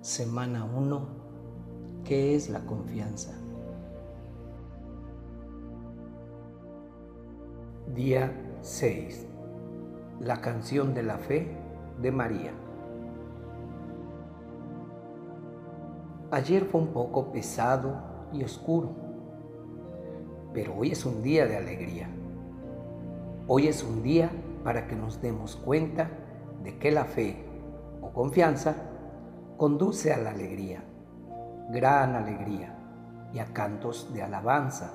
Semana 1. ¿Qué es la confianza? Día 6. La canción de la fe de María. Ayer fue un poco pesado y oscuro, pero hoy es un día de alegría. Hoy es un día para que nos demos cuenta de que la fe o confianza conduce a la alegría, gran alegría y a cantos de alabanza.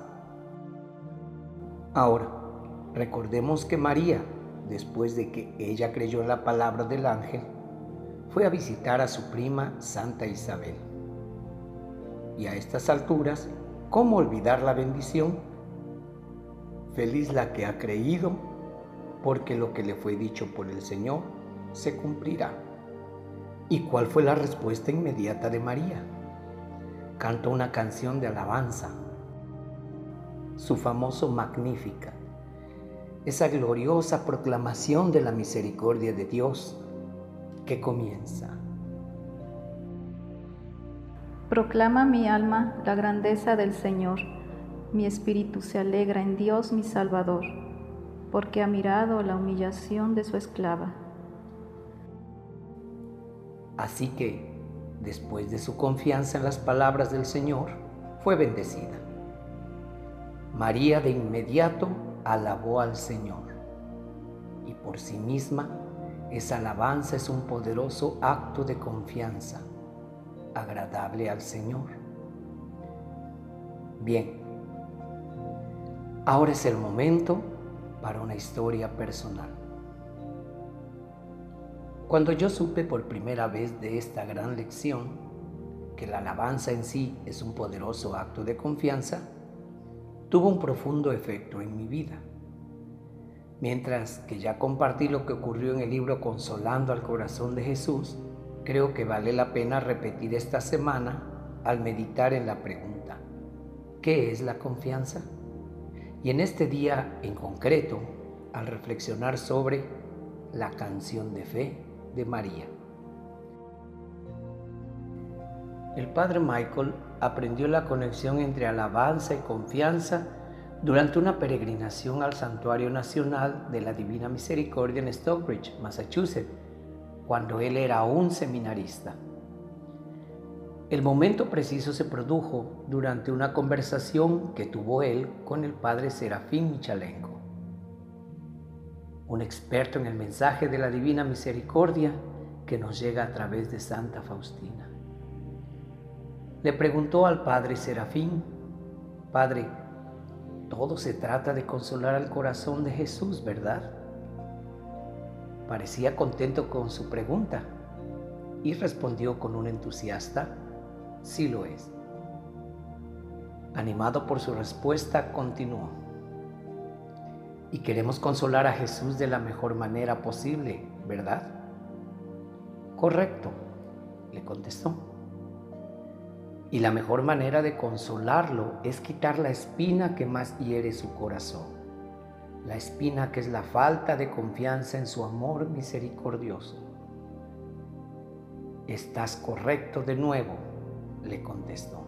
Ahora, recordemos que María, después de que ella creyó en la palabra del ángel, fue a visitar a su prima Santa Isabel. Y a estas alturas, ¿cómo olvidar la bendición? Feliz la que ha creído, porque lo que le fue dicho por el Señor se cumplirá. ¿Y cuál fue la respuesta inmediata de María? Cantó una canción de alabanza, su famoso Magnífica, esa gloriosa proclamación de la misericordia de Dios que comienza. Proclama mi alma la grandeza del Señor, mi espíritu se alegra en Dios mi Salvador, porque ha mirado la humillación de su esclava. Así que, después de su confianza en las palabras del Señor, fue bendecida. María de inmediato alabó al Señor y por sí misma esa alabanza es un poderoso acto de confianza, agradable al Señor. Bien, ahora es el momento para una historia personal. Cuando yo supe por primera vez de esta gran lección, que la alabanza en sí es un poderoso acto de confianza, tuvo un profundo efecto en mi vida. Mientras que ya compartí lo que ocurrió en el libro Consolando al Corazón de Jesús, creo que vale la pena repetir esta semana al meditar en la pregunta, ¿qué es la confianza? Y en este día en concreto, al reflexionar sobre la canción de fe de María. El padre Michael aprendió la conexión entre alabanza y confianza durante una peregrinación al Santuario Nacional de la Divina Misericordia en Stockbridge, Massachusetts, cuando él era un seminarista. El momento preciso se produjo durante una conversación que tuvo él con el padre Serafín Michalenko un experto en el mensaje de la divina misericordia que nos llega a través de Santa Faustina. Le preguntó al padre Serafín, Padre, todo se trata de consolar al corazón de Jesús, ¿verdad? Parecía contento con su pregunta y respondió con un entusiasta, sí lo es. Animado por su respuesta, continuó y queremos consolar a Jesús de la mejor manera posible, ¿verdad? Correcto, le contestó. Y la mejor manera de consolarlo es quitar la espina que más hiere su corazón. La espina que es la falta de confianza en su amor misericordioso. Estás correcto de nuevo, le contestó.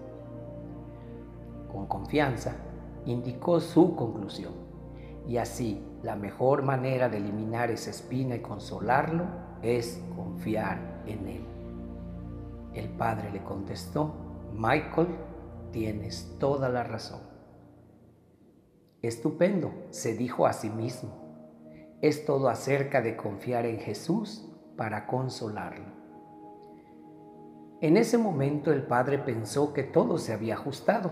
Con confianza, indicó su conclusión. Y así, la mejor manera de eliminar esa espina y consolarlo es confiar en Él. El padre le contestó, Michael, tienes toda la razón. Estupendo, se dijo a sí mismo. Es todo acerca de confiar en Jesús para consolarlo. En ese momento el padre pensó que todo se había ajustado,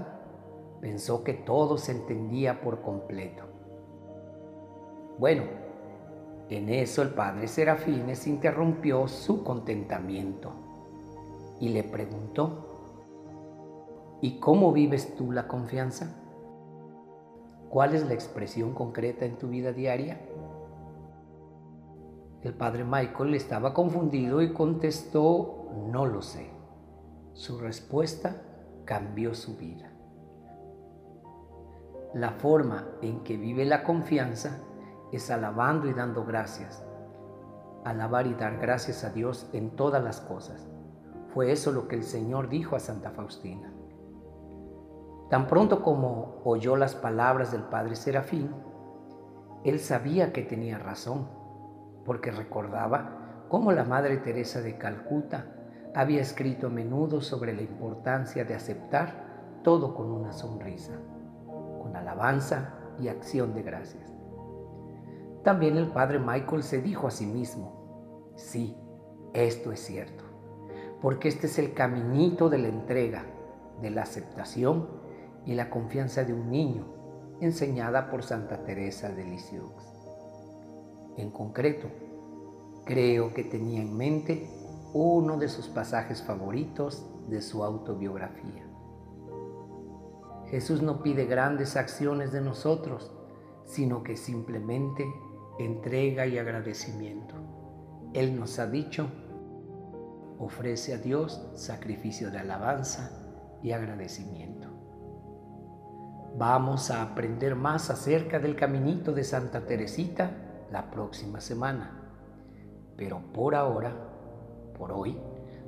pensó que todo se entendía por completo. Bueno, en eso el padre Serafines interrumpió su contentamiento y le preguntó, ¿y cómo vives tú la confianza? ¿Cuál es la expresión concreta en tu vida diaria? El padre Michael estaba confundido y contestó, no lo sé. Su respuesta cambió su vida. La forma en que vive la confianza es alabando y dando gracias. Alabar y dar gracias a Dios en todas las cosas, Fue eso lo que el Señor dijo a Santa Faustina. Tan pronto como oyó las palabras del Padre Serafín, él sabía que tenía razón, porque recordaba cómo la Madre Teresa de Calcuta había escrito a menudo sobre la importancia de aceptar todo con una sonrisa, con alabanza y acción de gracias. También el Padre Michael se dijo a sí mismo, sí, esto es cierto, porque este es el caminito de la entrega, de la aceptación y la confianza de un niño enseñada por Santa Teresa de Lisieux. En concreto, creo que tenía en mente uno de sus pasajes favoritos de su autobiografía. Jesús no pide grandes acciones de nosotros, sino que simplemente entrega y agradecimiento. Él nos ha dicho, ofrece a Dios sacrificio de alabanza y agradecimiento. Vamos a aprender más acerca del caminito de Santa Teresita la próxima semana. Pero por ahora, por hoy,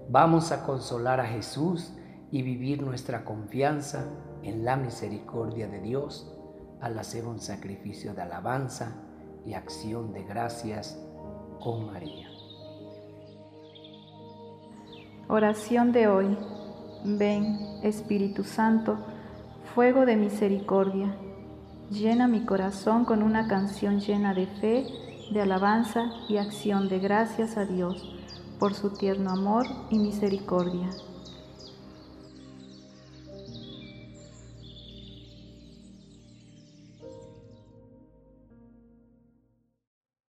vamos a consolar a Jesús y vivir nuestra confianza en la misericordia de Dios al hacer un sacrificio de alabanza y acción de gracias con María. Oración de hoy. Ven, Espíritu Santo, fuego de misericordia, llena mi corazón con una canción llena de fe, de alabanza y acción de gracias a Dios por su tierno amor y misericordia.